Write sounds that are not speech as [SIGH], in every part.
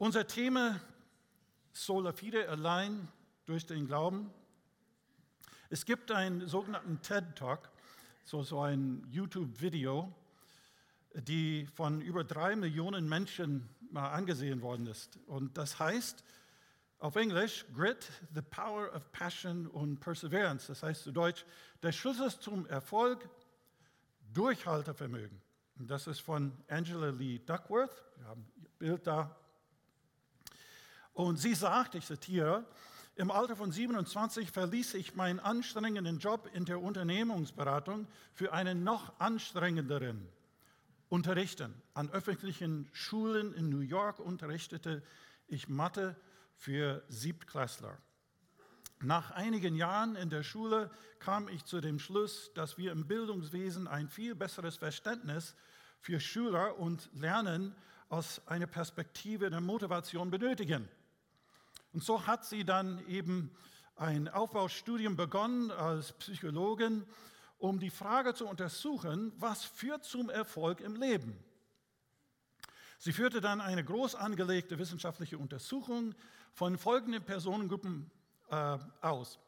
Unser Thema Sola Fide allein durch den Glauben. Es gibt einen sogenannten TED Talk, so, so ein YouTube-Video, die von über drei Millionen Menschen mal angesehen worden ist. Und das heißt auf Englisch Grit, the Power of Passion und Perseverance. Das heißt zu Deutsch, der Schlüssel zum Erfolg, Durchhaltevermögen. Und das ist von Angela Lee Duckworth. Wir haben ihr Bild da. Und sie sagt, ich zitiere, im Alter von 27 verließ ich meinen anstrengenden Job in der Unternehmensberatung für einen noch anstrengenderen Unterrichten. An öffentlichen Schulen in New York unterrichtete ich Mathe für Siebtklässler. Nach einigen Jahren in der Schule kam ich zu dem Schluss, dass wir im Bildungswesen ein viel besseres Verständnis für Schüler und Lernen aus einer Perspektive der Motivation benötigen. Und so hat sie dann eben ein Aufbaustudium begonnen als Psychologin, um die Frage zu untersuchen, was führt zum Erfolg im Leben. Sie führte dann eine groß angelegte wissenschaftliche Untersuchung von folgenden Personengruppen äh, aus.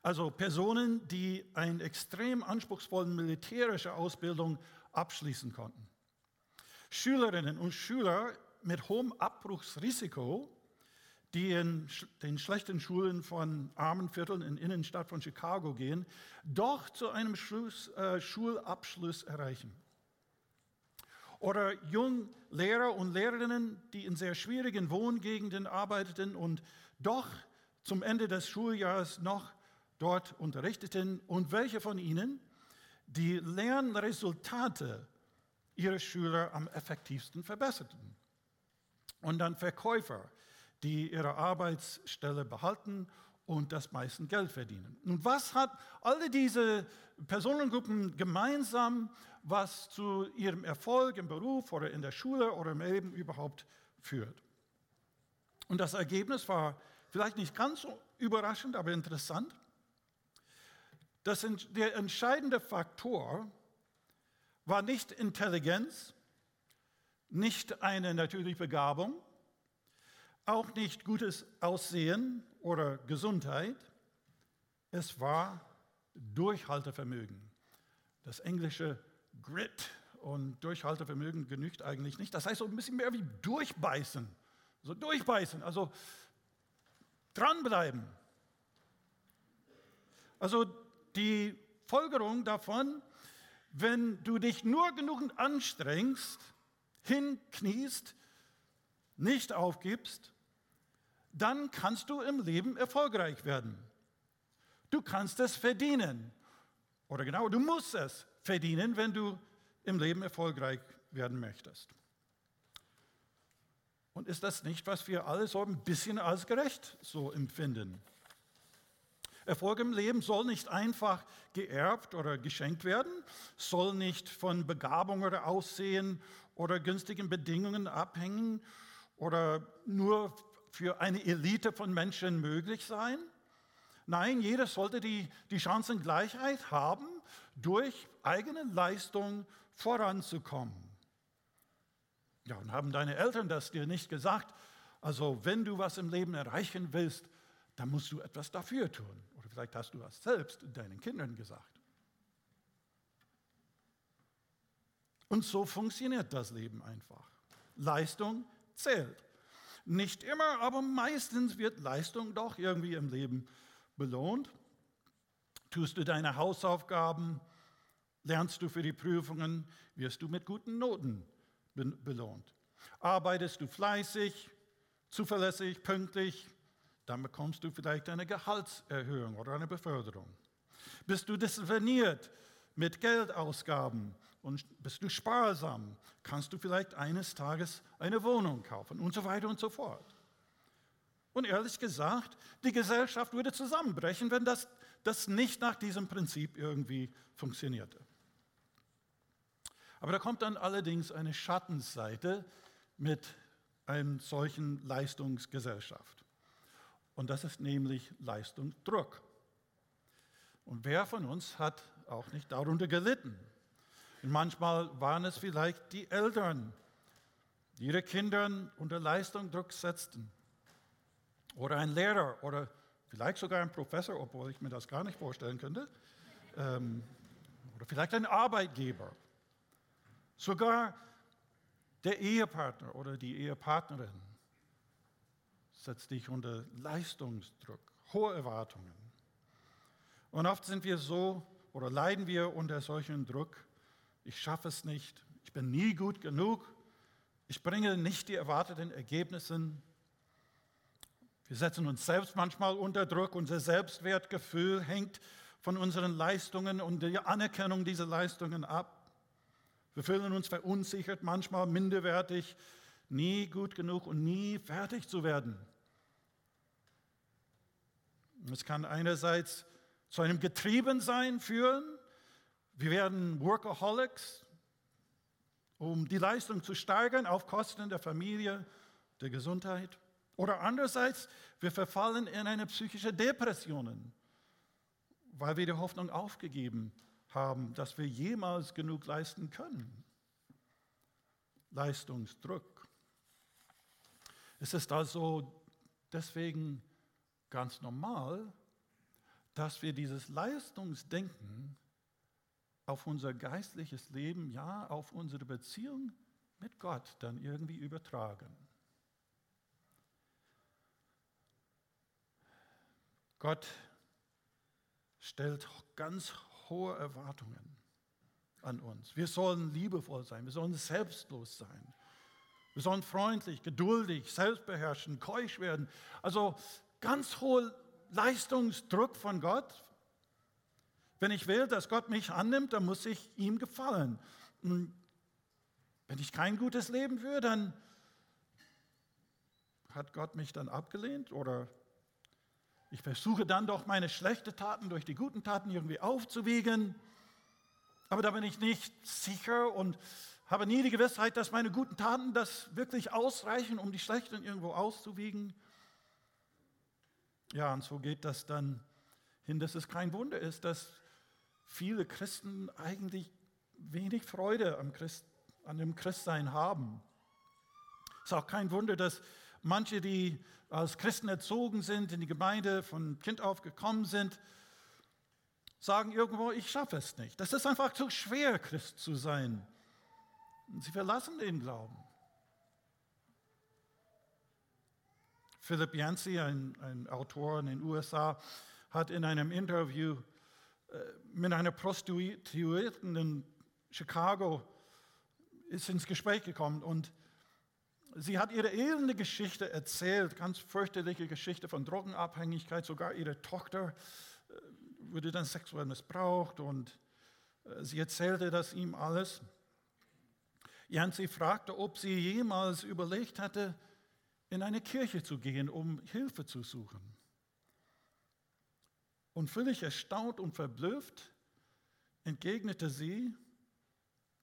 Also Personen, die eine extrem anspruchsvolle militärische Ausbildung abschließen konnten. Schülerinnen und Schüler mit hohem Abbruchsrisiko, die in den schlechten Schulen von armen Vierteln in Innenstadt von Chicago gehen, doch zu einem äh, Schulabschluss erreichen. Oder jung Lehrer und Lehrerinnen, die in sehr schwierigen Wohngegenden arbeiteten und doch zum Ende des Schuljahres noch dort unterrichteten und welche von ihnen die Lernresultate ihrer Schüler am effektivsten verbesserten. Und dann Verkäufer, die ihre Arbeitsstelle behalten und das meiste Geld verdienen. Und was hat alle diese Personengruppen gemeinsam, was zu ihrem Erfolg im Beruf oder in der Schule oder im Leben überhaupt führt? Und das Ergebnis war vielleicht nicht ganz so überraschend, aber interessant. Das, der entscheidende Faktor war nicht Intelligenz, nicht eine natürliche Begabung, auch nicht gutes Aussehen oder Gesundheit. Es war Durchhaltevermögen. Das englische Grit und Durchhaltevermögen genügt eigentlich nicht. Das heißt so ein bisschen mehr wie durchbeißen. So durchbeißen, also dranbleiben. Also die Folgerung davon, wenn du dich nur genug anstrengst, hinkniest, nicht aufgibst, dann kannst du im Leben erfolgreich werden. Du kannst es verdienen. Oder genau, du musst es verdienen, wenn du im Leben erfolgreich werden möchtest. Und ist das nicht, was wir alle so ein bisschen als gerecht so empfinden? Erfolg im Leben soll nicht einfach geerbt oder geschenkt werden, soll nicht von Begabung oder Aussehen oder günstigen Bedingungen abhängen oder nur für eine Elite von Menschen möglich sein. Nein, jeder sollte die, die Chancengleichheit haben, durch eigene Leistung voranzukommen. Ja, und haben deine Eltern das dir nicht gesagt? Also, wenn du was im Leben erreichen willst, dann musst du etwas dafür tun. Oder vielleicht hast du das selbst deinen Kindern gesagt. Und so funktioniert das Leben einfach. Leistung zählt. Nicht immer, aber meistens wird Leistung doch irgendwie im Leben belohnt. Tust du deine Hausaufgaben, lernst du für die Prüfungen, wirst du mit guten Noten belohnt. Arbeitest du fleißig, zuverlässig, pünktlich, dann bekommst du vielleicht eine Gehaltserhöhung oder eine Beförderung. Bist du diszipliniert mit Geldausgaben und bist du sparsam, kannst du vielleicht eines Tages eine Wohnung kaufen und so weiter und so fort. Und ehrlich gesagt, die Gesellschaft würde zusammenbrechen, wenn das, das nicht nach diesem Prinzip irgendwie funktionierte. Aber da kommt dann allerdings eine Schattenseite mit einer solchen Leistungsgesellschaft. Und das ist nämlich Leistungsdruck. Und wer von uns hat auch nicht darunter gelitten? Und manchmal waren es vielleicht die Eltern, die ihre Kinder unter Leistungsdruck setzten. Oder ein Lehrer oder vielleicht sogar ein Professor, obwohl ich mir das gar nicht vorstellen könnte. Ähm, oder vielleicht ein Arbeitgeber. Sogar der Ehepartner oder die Ehepartnerin setzt dich unter Leistungsdruck, hohe Erwartungen. Und oft sind wir so oder leiden wir unter solchen Druck. Ich schaffe es nicht, ich bin nie gut genug, ich bringe nicht die erwarteten Ergebnisse. Wir setzen uns selbst manchmal unter Druck, unser Selbstwertgefühl hängt von unseren Leistungen und der Anerkennung dieser Leistungen ab. Wir fühlen uns verunsichert, manchmal minderwertig, nie gut genug und nie fertig zu werden. Es kann einerseits zu einem Getriebensein führen. Wir werden Workaholics, um die Leistung zu steigern auf Kosten der Familie, der Gesundheit. Oder andererseits, wir verfallen in eine psychische Depression, weil wir die Hoffnung aufgegeben haben, dass wir jemals genug leisten können. Leistungsdruck. Es ist also deswegen ganz normal, dass wir dieses Leistungsdenken auf unser geistliches Leben, ja, auf unsere Beziehung mit Gott dann irgendwie übertragen. Gott stellt ganz hohe Erwartungen an uns. Wir sollen liebevoll sein, wir sollen selbstlos sein. Wir sollen freundlich, geduldig, selbstbeherrschend, keusch werden. Also ganz hohe Leistungsdruck von Gott. Wenn ich will, dass Gott mich annimmt, dann muss ich ihm gefallen. Wenn ich kein gutes Leben führe, dann hat Gott mich dann abgelehnt oder ich versuche dann doch meine schlechten Taten durch die guten Taten irgendwie aufzuwiegen. Aber da bin ich nicht sicher und habe nie die Gewissheit, dass meine guten Taten das wirklich ausreichen, um die schlechten irgendwo auszuwiegen. Ja, und so geht das dann hin, dass es kein Wunder ist, dass viele Christen eigentlich wenig Freude am Christ, an dem Christsein haben. Es ist auch kein Wunder, dass manche, die als Christen erzogen sind, in die Gemeinde von Kind auf gekommen sind, sagen irgendwo, ich schaffe es nicht. Das ist einfach zu schwer, Christ zu sein. Und sie verlassen den Glauben. Philip Yancey, ein, ein Autor in den USA, hat in einem Interview mit einer Prostituierten in Chicago ist ins Gespräch gekommen und sie hat ihre elende Geschichte erzählt, ganz fürchterliche Geschichte von Drogenabhängigkeit. Sogar ihre Tochter äh, wurde dann sexuell missbraucht und äh, sie erzählte das ihm alles. Janzi fragte, ob sie jemals überlegt hatte, in eine Kirche zu gehen, um Hilfe zu suchen. Und völlig erstaunt und verblüfft entgegnete sie,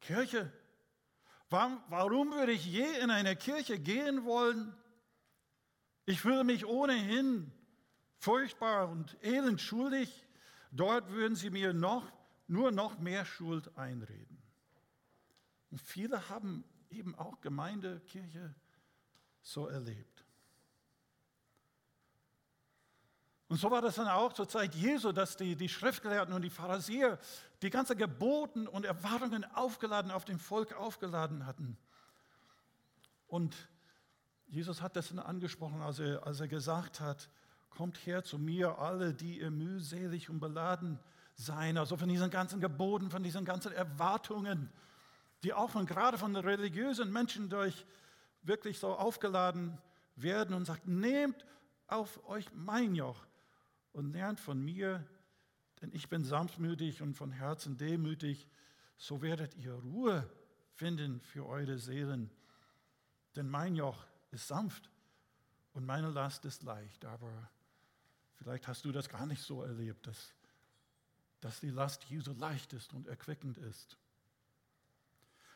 Kirche, warum, warum würde ich je in eine Kirche gehen wollen? Ich fühle mich ohnehin furchtbar und elend schuldig. Dort würden sie mir noch, nur noch mehr Schuld einreden. Und viele haben eben auch Gemeinde, Kirche so erlebt. Und so war das dann auch zur Zeit Jesu, dass die, die Schriftgelehrten und die Pharisäer die ganze Geboten und Erwartungen aufgeladen, auf dem Volk aufgeladen hatten. Und Jesus hat das dann angesprochen, als er, als er gesagt hat, kommt her zu mir, alle, die ihr mühselig und beladen seid. Also von diesen ganzen Geboten, von diesen ganzen Erwartungen, die auch von, gerade von den religiösen Menschen durch wirklich so aufgeladen werden und sagt, nehmt auf euch mein Joch und lernt von mir, denn ich bin sanftmütig und von Herzen demütig, so werdet ihr Ruhe finden für eure Seelen. Denn mein Joch ist sanft und meine Last ist leicht. Aber vielleicht hast du das gar nicht so erlebt, dass, dass die Last Jesu leicht ist und erquickend ist.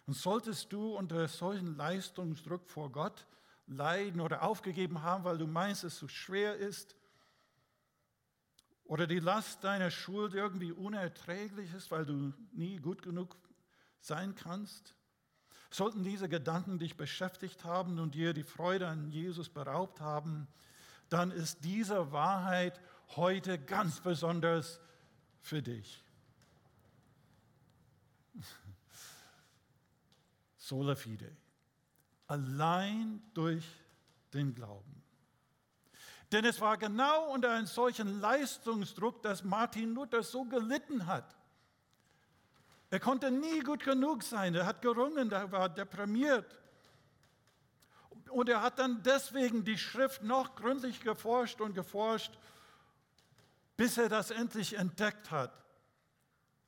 Und solltest du unter solchen Leistungsdruck vor Gott leiden oder aufgegeben haben, weil du meinst, es so schwer ist, oder die Last deiner Schuld irgendwie unerträglich ist, weil du nie gut genug sein kannst, sollten diese Gedanken dich beschäftigt haben und dir die Freude an Jesus beraubt haben, dann ist diese Wahrheit heute ganz besonders für dich. [LAUGHS] Sola fide. Allein durch den Glauben. Denn es war genau unter einem solchen Leistungsdruck, dass Martin Luther so gelitten hat. Er konnte nie gut genug sein, er hat gerungen, er war deprimiert. Und er hat dann deswegen die Schrift noch gründlich geforscht und geforscht, bis er das endlich entdeckt hat,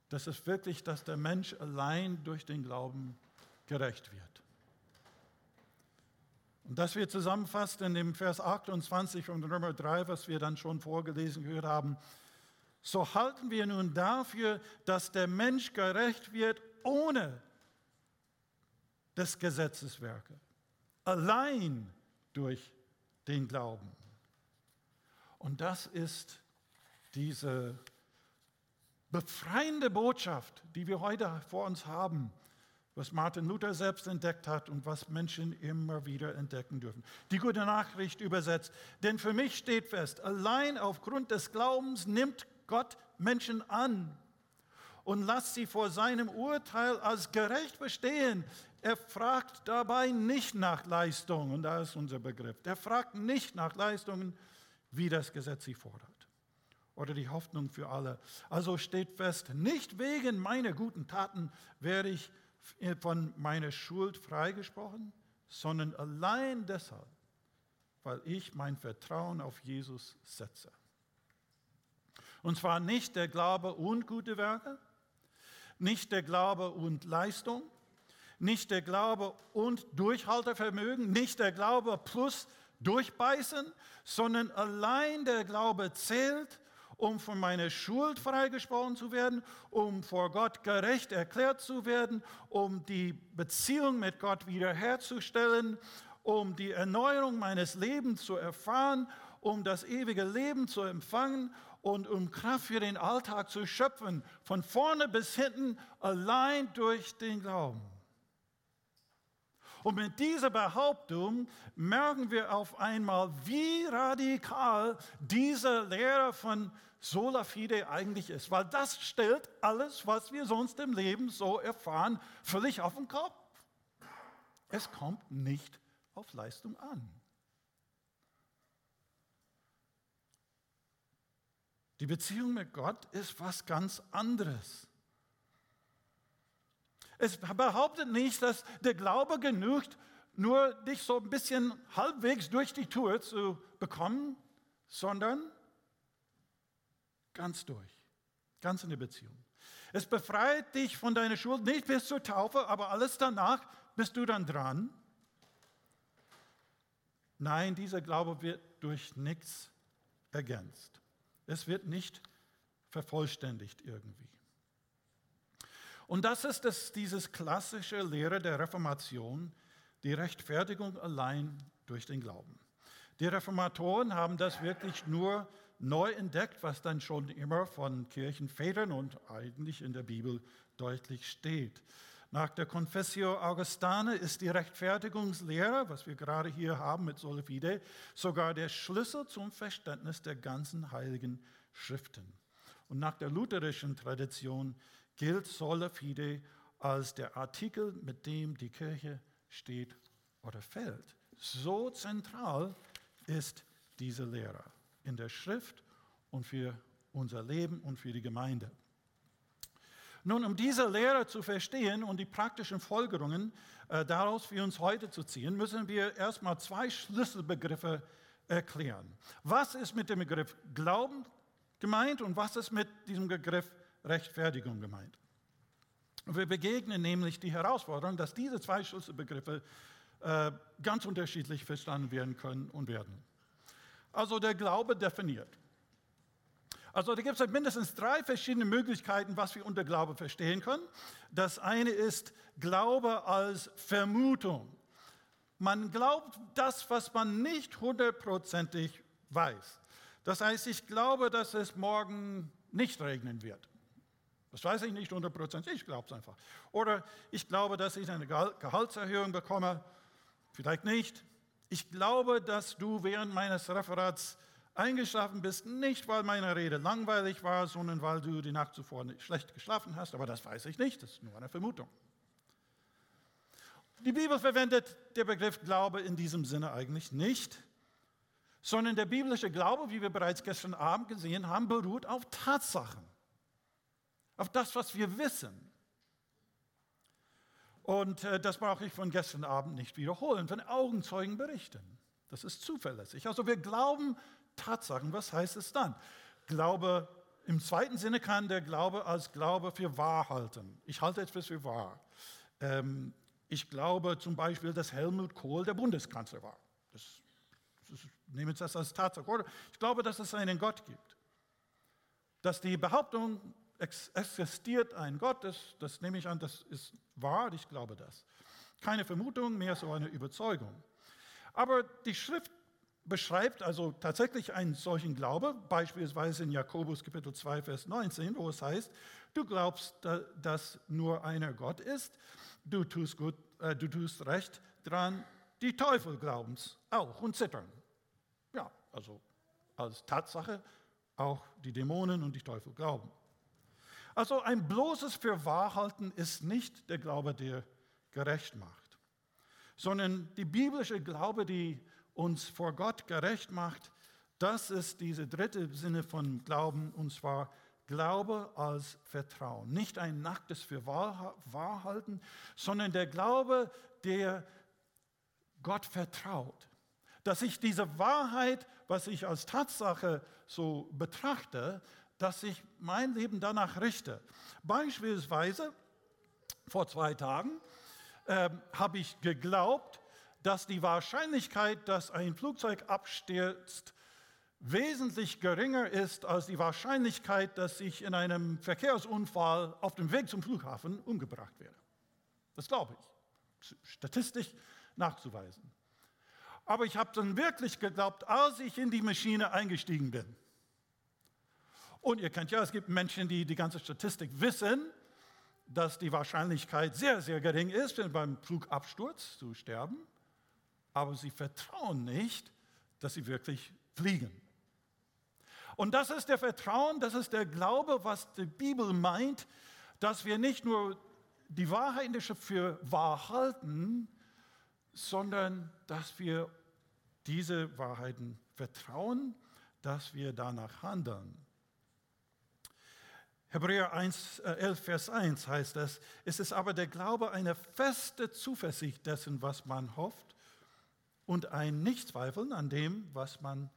dass es wirklich, dass der Mensch allein durch den Glauben gerecht wird. Und das wir zusammenfasst in dem Vers 28 von Römer 3, was wir dann schon vorgelesen gehört haben. So halten wir nun dafür, dass der Mensch gerecht wird ohne des Gesetzes Werke, allein durch den Glauben. Und das ist diese befreiende Botschaft, die wir heute vor uns haben was Martin Luther selbst entdeckt hat und was Menschen immer wieder entdecken dürfen. Die gute Nachricht übersetzt. Denn für mich steht fest, allein aufgrund des Glaubens nimmt Gott Menschen an und lässt sie vor seinem Urteil als gerecht bestehen. Er fragt dabei nicht nach Leistungen, und da ist unser Begriff. Er fragt nicht nach Leistungen, wie das Gesetz sie fordert. Oder die Hoffnung für alle. Also steht fest, nicht wegen meiner guten Taten werde ich von meiner Schuld freigesprochen, sondern allein deshalb, weil ich mein Vertrauen auf Jesus setze. Und zwar nicht der Glaube und gute Werke, nicht der Glaube und Leistung, nicht der Glaube und Durchhaltevermögen, nicht der Glaube plus Durchbeißen, sondern allein der Glaube zählt um von meiner Schuld freigesprochen zu werden, um vor Gott gerecht erklärt zu werden, um die Beziehung mit Gott wiederherzustellen, um die Erneuerung meines Lebens zu erfahren, um das ewige Leben zu empfangen und um Kraft für den Alltag zu schöpfen, von vorne bis hinten, allein durch den Glauben. Und mit dieser Behauptung merken wir auf einmal, wie radikal diese Lehre von Sola Fide eigentlich ist, weil das stellt alles, was wir sonst im Leben so erfahren, völlig auf den Kopf. Es kommt nicht auf Leistung an. Die Beziehung mit Gott ist was ganz anderes. Es behauptet nicht, dass der Glaube genügt, nur dich so ein bisschen halbwegs durch die Tour zu bekommen, sondern ganz durch, ganz in der Beziehung. Es befreit dich von deiner Schuld, nicht bis zur Taufe, aber alles danach bist du dann dran. Nein, dieser Glaube wird durch nichts ergänzt. Es wird nicht vervollständigt irgendwie. Und das ist das, dieses klassische Lehre der Reformation, die Rechtfertigung allein durch den Glauben. Die Reformatoren haben das wirklich nur neu entdeckt, was dann schon immer von Kirchenvätern und eigentlich in der Bibel deutlich steht. Nach der Confessio Augustane ist die Rechtfertigungslehre, was wir gerade hier haben mit Sola Fide, sogar der Schlüssel zum Verständnis der ganzen heiligen Schriften. Und nach der lutherischen Tradition gilt sola fide als der Artikel, mit dem die Kirche steht oder fällt. So zentral ist diese Lehre in der Schrift und für unser Leben und für die Gemeinde. Nun, um diese Lehre zu verstehen und die praktischen Folgerungen äh, daraus für uns heute zu ziehen, müssen wir erstmal zwei Schlüsselbegriffe erklären. Was ist mit dem Begriff Glauben gemeint und was ist mit diesem Begriff Rechtfertigung gemeint. Wir begegnen nämlich die Herausforderung, dass diese zwei Schlüsselbegriffe äh, ganz unterschiedlich verstanden werden können und werden. Also der Glaube definiert. Also da gibt es mindestens drei verschiedene Möglichkeiten, was wir unter Glaube verstehen können. Das eine ist Glaube als Vermutung. Man glaubt das, was man nicht hundertprozentig weiß. Das heißt, ich glaube, dass es morgen nicht regnen wird. Das weiß ich nicht 100%, ich glaube es einfach. Oder ich glaube, dass ich eine Gehaltserhöhung bekomme, vielleicht nicht. Ich glaube, dass du während meines Referats eingeschlafen bist, nicht weil meine Rede langweilig war, sondern weil du die Nacht zuvor schlecht geschlafen hast, aber das weiß ich nicht, das ist nur eine Vermutung. Die Bibel verwendet den Begriff Glaube in diesem Sinne eigentlich nicht, sondern der biblische Glaube, wie wir bereits gestern Abend gesehen haben, beruht auf Tatsachen, auf das, was wir wissen. Und äh, das brauche ich von gestern Abend nicht wiederholen, wenn Augenzeugen berichten. Das ist zuverlässig. Also wir glauben Tatsachen. Was heißt es dann? Glaube im zweiten Sinne kann der Glaube als Glaube für wahr halten. Ich halte etwas für wahr. Ähm, ich glaube zum Beispiel, dass Helmut Kohl der Bundeskanzler war. Das, das, nehme ich das als Tatsache. Oder ich glaube, dass es einen Gott gibt. Dass die Behauptung, existiert ein Gott, das, das nehme ich an, das ist wahr, ich glaube das. Keine Vermutung, mehr so eine Überzeugung. Aber die Schrift beschreibt also tatsächlich einen solchen Glaube, beispielsweise in Jakobus Kapitel 2, Vers 19, wo es heißt, du glaubst, dass nur einer Gott ist, du tust, gut, äh, du tust recht dran, die Teufel glauben es auch und zittern. Ja, also als Tatsache auch die Dämonen und die Teufel glauben. Also ein bloßes Fürwahrhalten ist nicht der Glaube, der gerecht macht, sondern die biblische Glaube, die uns vor Gott gerecht macht, das ist diese dritte Sinne von Glauben, und zwar Glaube als Vertrauen. Nicht ein nacktes für Wahrhalten, sondern der Glaube, der Gott vertraut. Dass ich diese Wahrheit, was ich als Tatsache so betrachte, dass ich mein Leben danach richte. Beispielsweise vor zwei Tagen äh, habe ich geglaubt, dass die Wahrscheinlichkeit, dass ein Flugzeug abstürzt, wesentlich geringer ist als die Wahrscheinlichkeit, dass ich in einem Verkehrsunfall auf dem Weg zum Flughafen umgebracht werde. Das glaube ich, statistisch nachzuweisen. Aber ich habe dann wirklich geglaubt, als ich in die Maschine eingestiegen bin. Und ihr kennt ja, es gibt Menschen, die die ganze Statistik wissen, dass die Wahrscheinlichkeit sehr, sehr gering ist, beim Flugabsturz zu sterben. Aber sie vertrauen nicht, dass sie wirklich fliegen. Und das ist der Vertrauen, das ist der Glaube, was die Bibel meint, dass wir nicht nur die Wahrheit in der Schrift für wahr halten, sondern dass wir diese Wahrheiten vertrauen, dass wir danach handeln. Hebräer 1, 11, äh, Vers 1 heißt es, es ist aber der Glaube eine feste Zuversicht dessen, was man hofft und ein Nichtzweifeln an dem, was man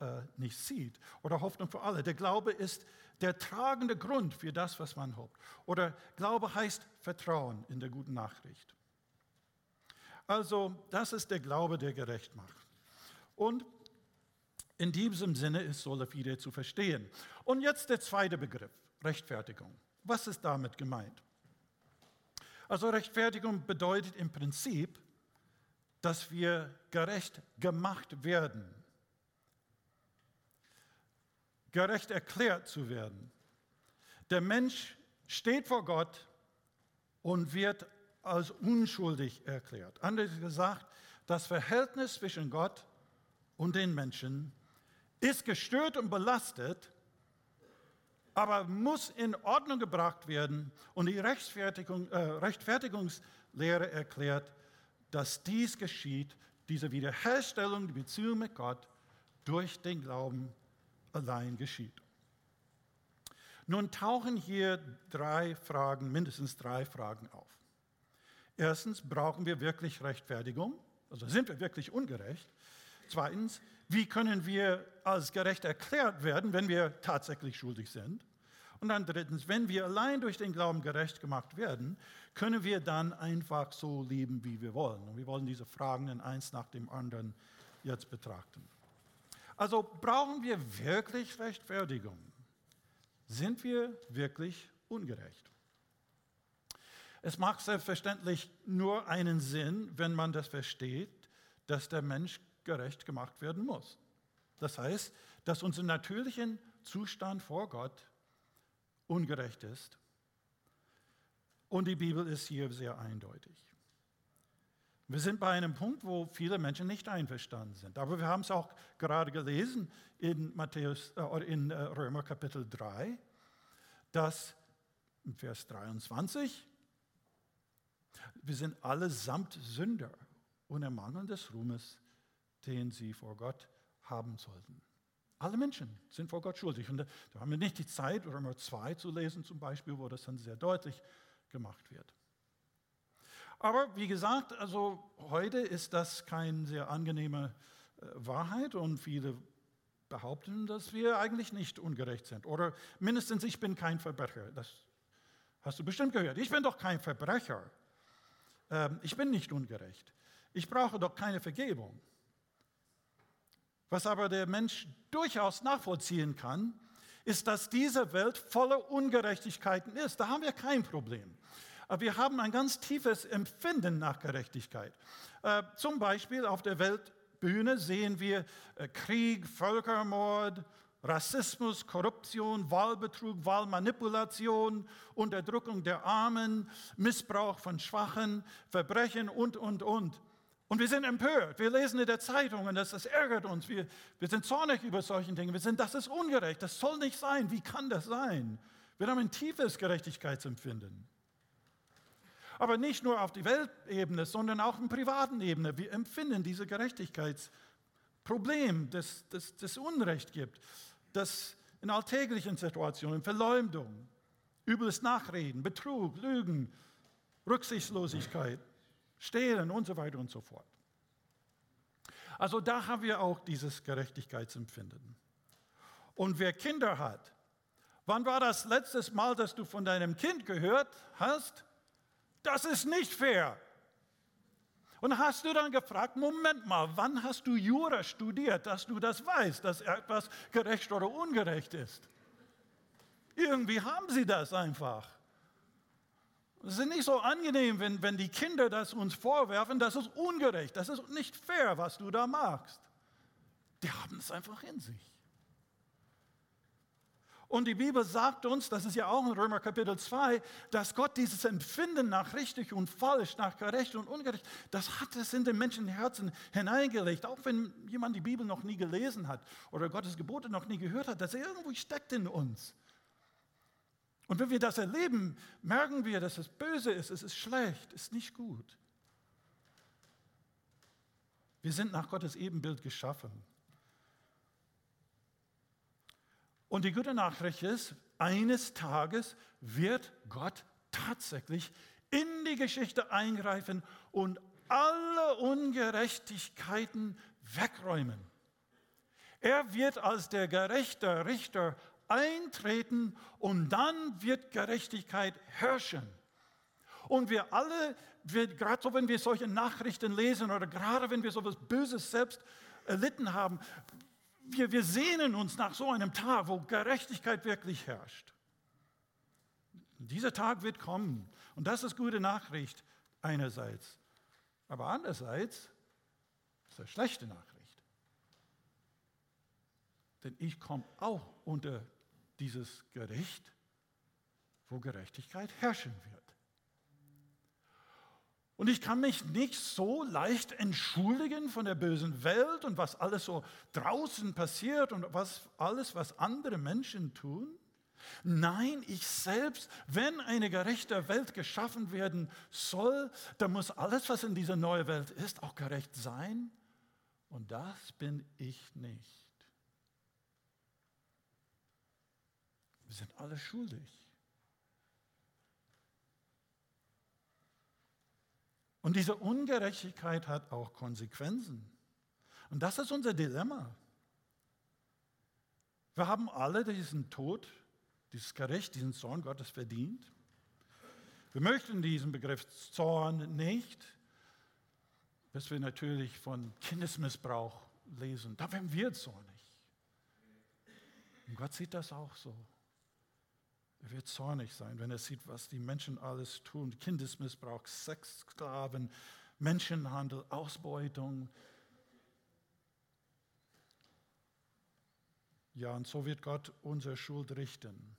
äh, nicht sieht. Oder Hoffnung für alle. Der Glaube ist der tragende Grund für das, was man hofft. Oder Glaube heißt Vertrauen in der guten Nachricht. Also das ist der Glaube, der gerecht macht. Und in diesem Sinne ist Sola Fide zu verstehen. Und jetzt der zweite Begriff, Rechtfertigung. Was ist damit gemeint? Also Rechtfertigung bedeutet im Prinzip, dass wir gerecht gemacht werden gerecht erklärt zu werden. Der Mensch steht vor Gott und wird als unschuldig erklärt. Anders gesagt, das Verhältnis zwischen Gott und den Menschen ist gestört und belastet, aber muss in Ordnung gebracht werden. Und die Rechtfertigung, äh, Rechtfertigungslehre erklärt, dass dies geschieht, diese Wiederherstellung der Beziehung mit Gott durch den Glauben allein geschieht. Nun tauchen hier drei Fragen, mindestens drei Fragen auf. Erstens, brauchen wir wirklich Rechtfertigung? Also sind wir wirklich ungerecht? Zweitens, wie können wir als gerecht erklärt werden, wenn wir tatsächlich schuldig sind? Und dann drittens, wenn wir allein durch den Glauben gerecht gemacht werden, können wir dann einfach so leben, wie wir wollen. Und wir wollen diese Fragen in eins nach dem anderen jetzt betrachten. Also brauchen wir wirklich Rechtfertigung? Sind wir wirklich ungerecht? Es macht selbstverständlich nur einen Sinn, wenn man das versteht, dass der Mensch gerecht gemacht werden muss. Das heißt, dass unser natürlicher Zustand vor Gott ungerecht ist Und die Bibel ist hier sehr eindeutig. Wir sind bei einem Punkt, wo viele Menschen nicht einverstanden sind. Aber wir haben es auch gerade gelesen in, Matthäus, äh, in äh, Römer Kapitel 3, dass in Vers 23, wir sind allesamt Sünder und ermangeln des Ruhmes, den sie vor Gott haben sollten. Alle Menschen sind vor Gott schuldig. Und da haben wir nicht die Zeit, Römer 2 zu lesen zum Beispiel, wo das dann sehr deutlich gemacht wird. Aber wie gesagt, also heute ist das keine sehr angenehme äh, Wahrheit und viele behaupten, dass wir eigentlich nicht ungerecht sind. Oder mindestens ich bin kein Verbrecher. Das hast du bestimmt gehört. Ich bin doch kein Verbrecher. Ähm, ich bin nicht ungerecht. Ich brauche doch keine Vergebung. Was aber der Mensch durchaus nachvollziehen kann, ist, dass diese Welt voller Ungerechtigkeiten ist. Da haben wir kein Problem. Aber wir haben ein ganz tiefes Empfinden nach Gerechtigkeit. Äh, zum Beispiel auf der Weltbühne sehen wir äh, Krieg, Völkermord, Rassismus, Korruption, Wahlbetrug, Wahlmanipulation, Unterdrückung der Armen, Missbrauch von Schwachen, Verbrechen und, und, und. Und wir sind empört. Wir lesen in der Zeitung und das, das ärgert uns. Wir, wir sind zornig über solche Dinge. Wir sind, das ist ungerecht. Das soll nicht sein. Wie kann das sein? Wir haben ein tiefes Gerechtigkeitsempfinden. Aber nicht nur auf die Weltebene, sondern auch in privaten Ebene. Wir empfinden dieses Gerechtigkeitsproblem, das, das, das Unrecht gibt, das in alltäglichen Situationen, Verleumdung, übles Nachreden, Betrug, Lügen, Rücksichtslosigkeit, Stehlen und so weiter und so fort. Also da haben wir auch dieses Gerechtigkeitsempfinden. Und wer Kinder hat, wann war das letztes Mal, dass du von deinem Kind gehört hast, das ist nicht fair. Und hast du dann gefragt, Moment mal, wann hast du Jura studiert, dass du das weißt, dass etwas gerecht oder ungerecht ist? Irgendwie haben sie das einfach. Es ist nicht so angenehm, wenn, wenn die Kinder das uns vorwerfen, das ist ungerecht, das ist nicht fair, was du da magst. Die haben es einfach in sich. Und die Bibel sagt uns, das ist ja auch in Römer Kapitel 2, dass Gott dieses Empfinden nach richtig und falsch, nach gerecht und ungerecht, das hat es in den Menschenherzen hineingelegt. Auch wenn jemand die Bibel noch nie gelesen hat oder Gottes Gebote noch nie gehört hat, das irgendwo steckt in uns. Und wenn wir das erleben, merken wir, dass es böse ist, es ist schlecht, es ist nicht gut. Wir sind nach Gottes Ebenbild geschaffen. Und die gute Nachricht ist, eines Tages wird Gott tatsächlich in die Geschichte eingreifen und alle Ungerechtigkeiten wegräumen. Er wird als der gerechte Richter eintreten und dann wird Gerechtigkeit herrschen. Und wir alle, gerade so, wenn wir solche Nachrichten lesen oder gerade wenn wir so etwas Böses selbst erlitten haben, wir, wir sehnen uns nach so einem Tag, wo Gerechtigkeit wirklich herrscht. Dieser Tag wird kommen. Und das ist gute Nachricht einerseits. Aber andererseits ist das schlechte Nachricht. Denn ich komme auch unter dieses Gericht, wo Gerechtigkeit herrschen wird. Und ich kann mich nicht so leicht entschuldigen von der bösen Welt und was alles so draußen passiert und was alles, was andere Menschen tun. Nein, ich selbst, wenn eine gerechte Welt geschaffen werden soll, dann muss alles, was in dieser neuen Welt ist, auch gerecht sein. Und das bin ich nicht. Wir sind alle schuldig. Und diese Ungerechtigkeit hat auch Konsequenzen. Und das ist unser Dilemma. Wir haben alle diesen Tod, dieses Gericht, diesen Zorn Gottes verdient. Wir möchten diesen Begriff Zorn nicht, bis wir natürlich von Kindesmissbrauch lesen. Da werden wir zornig. Und Gott sieht das auch so. Er wird zornig sein, wenn er sieht, was die Menschen alles tun. Kindesmissbrauch, Sexsklaven, Menschenhandel, Ausbeutung. Ja, und so wird Gott unsere Schuld richten.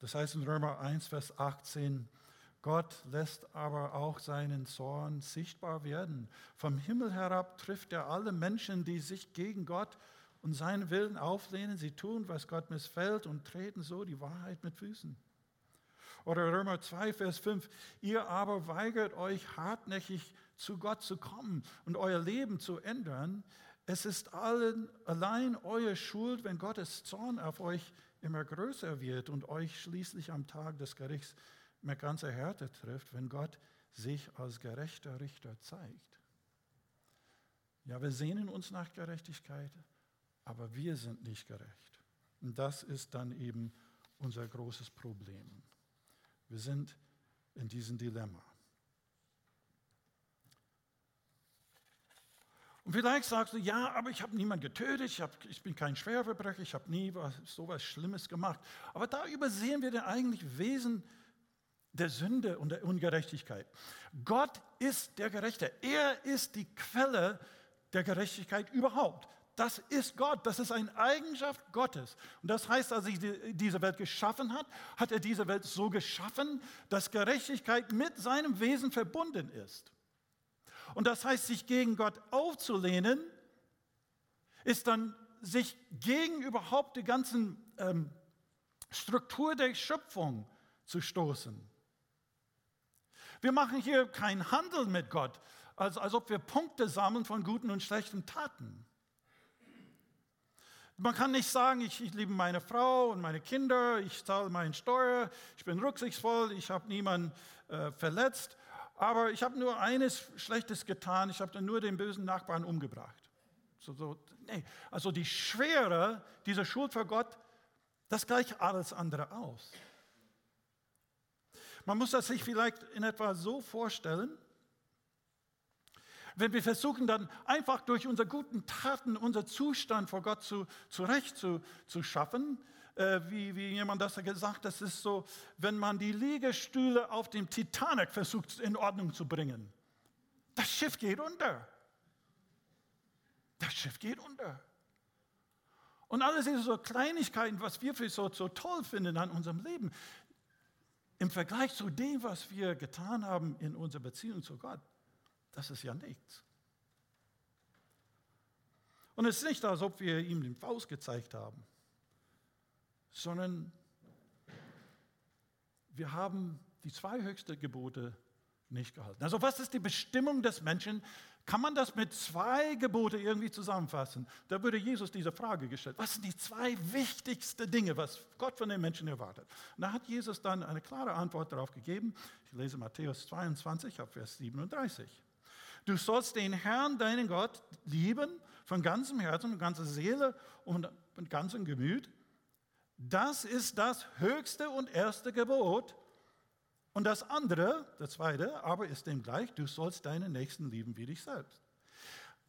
Das heißt in Römer 1, Vers 18, Gott lässt aber auch seinen Zorn sichtbar werden. Vom Himmel herab trifft er alle Menschen, die sich gegen Gott und seinen Willen auflehnen. Sie tun, was Gott missfällt und treten so die Wahrheit mit Füßen. Oder Römer 2, Vers 5. Ihr aber weigert euch hartnäckig zu Gott zu kommen und euer Leben zu ändern. Es ist allen, allein eure Schuld, wenn Gottes Zorn auf euch immer größer wird und euch schließlich am Tag des Gerichts mit ganzer Härte trifft, wenn Gott sich als gerechter Richter zeigt. Ja, wir sehnen uns nach Gerechtigkeit, aber wir sind nicht gerecht. Und das ist dann eben unser großes Problem. Wir sind in diesem Dilemma. Und vielleicht sagst du, ja, aber ich habe niemanden getötet, ich, hab, ich bin kein Schwerverbrecher, ich habe nie was, so etwas Schlimmes gemacht. Aber da übersehen wir den eigentlichen Wesen der Sünde und der Ungerechtigkeit. Gott ist der Gerechte. Er ist die Quelle der Gerechtigkeit überhaupt. Das ist Gott, das ist eine Eigenschaft Gottes. Und das heißt, als er diese Welt geschaffen hat, hat er diese Welt so geschaffen, dass Gerechtigkeit mit seinem Wesen verbunden ist. Und das heißt, sich gegen Gott aufzulehnen, ist dann sich gegen überhaupt die ganzen ähm, Struktur der Schöpfung zu stoßen. Wir machen hier keinen Handel mit Gott, als, als ob wir Punkte sammeln von guten und schlechten Taten. Man kann nicht sagen, ich, ich, liebe meine Frau und meine Kinder, ich zahle meine Steuer, ich bin rücksichtsvoll, ich habe niemanden äh, verletzt, aber ich habe nur eines Schlechtes getan, ich habe dann nur den bösen Nachbarn umgebracht. So, so, nee. Also die Schwere dieser Schuld vor Gott, das gleicht alles andere aus. Man muss das sich vielleicht in etwa so vorstellen, wenn wir versuchen dann einfach durch unsere guten Taten unser Zustand vor Gott zu, zurecht zu, zu schaffen, äh, wie, wie jemand das gesagt hat, das ist so, wenn man die Liegestühle auf dem Titanic versucht in Ordnung zu bringen. Das Schiff geht unter. Das Schiff geht unter. Und alles diese so Kleinigkeiten, was wir für so, so toll finden an unserem Leben, im Vergleich zu dem, was wir getan haben in unserer Beziehung zu Gott, das ist ja nichts. Und es ist nicht, als ob wir ihm den Faust gezeigt haben, sondern wir haben die zwei höchsten Gebote nicht gehalten. Also was ist die Bestimmung des Menschen, kann man das mit zwei Gebote irgendwie zusammenfassen? Da würde Jesus diese Frage gestellt. Was sind die zwei wichtigsten Dinge, was Gott von den Menschen erwartet? Und da hat Jesus dann eine klare Antwort darauf gegeben. Ich lese Matthäus 22, Vers 37. Du sollst den Herrn, deinen Gott, lieben von ganzem Herzen, von ganzer Seele und von ganzem Gemüt. Das ist das höchste und erste Gebot. Und das andere, das zweite, aber ist dem gleich, du sollst deinen Nächsten lieben wie dich selbst.